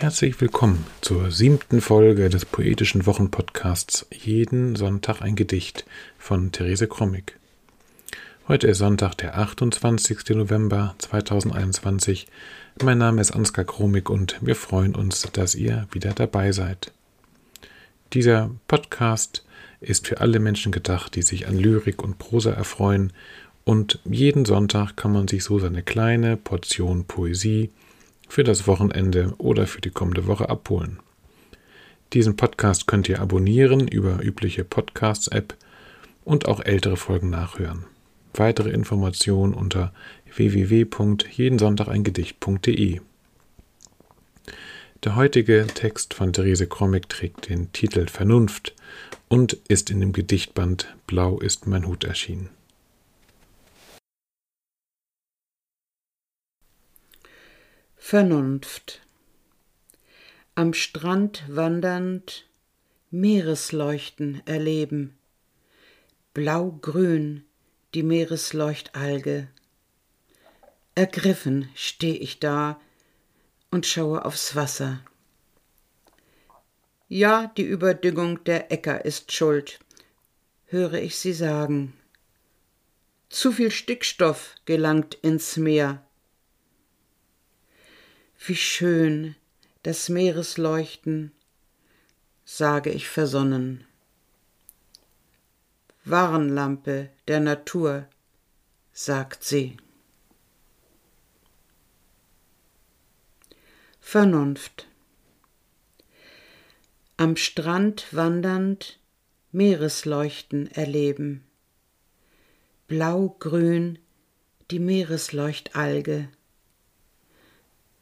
Herzlich willkommen zur siebten Folge des poetischen Wochenpodcasts Jeden Sonntag ein Gedicht von Therese Krommig. Heute ist Sonntag, der 28. November 2021. Mein Name ist Ansgar Kromig und wir freuen uns, dass ihr wieder dabei seid. Dieser Podcast ist für alle Menschen gedacht, die sich an Lyrik und Prosa erfreuen und jeden Sonntag kann man sich so seine kleine Portion Poesie für das Wochenende oder für die kommende Woche abholen. Diesen Podcast könnt ihr abonnieren über übliche Podcasts-App und auch ältere Folgen nachhören. Weitere Informationen unter www.jedensonntageingedicht.de. Der heutige Text von Therese Krommig trägt den Titel Vernunft und ist in dem Gedichtband Blau ist mein Hut erschienen. Vernunft. Am Strand wandernd Meeresleuchten erleben. Blau-grün die Meeresleuchtalge. Ergriffen steh ich da und schaue aufs Wasser. Ja, die Überdüngung der Äcker ist schuld, höre ich sie sagen. Zu viel Stickstoff gelangt ins Meer wie schön das Meeresleuchten, sage ich versonnen. Warnlampe der Natur, sagt sie. Vernunft. Am Strand wandernd Meeresleuchten erleben. Blau-grün die Meeresleuchtalge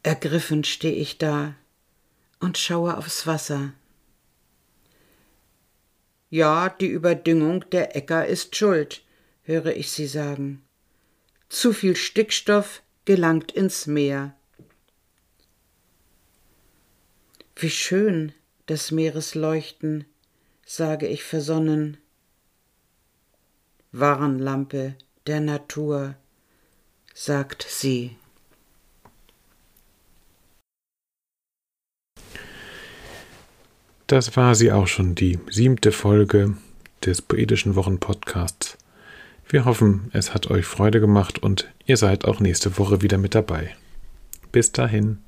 Ergriffen steh ich da und schaue aufs Wasser. Ja, die Überdüngung der Äcker ist schuld, höre ich sie sagen. Zu viel Stickstoff gelangt ins Meer. Wie schön das Meeresleuchten, sage ich versonnen. Warnlampe der Natur, sagt sie. Das war sie auch schon, die siebte Folge des Poetischen Wochenpodcasts. Wir hoffen, es hat euch Freude gemacht und ihr seid auch nächste Woche wieder mit dabei. Bis dahin.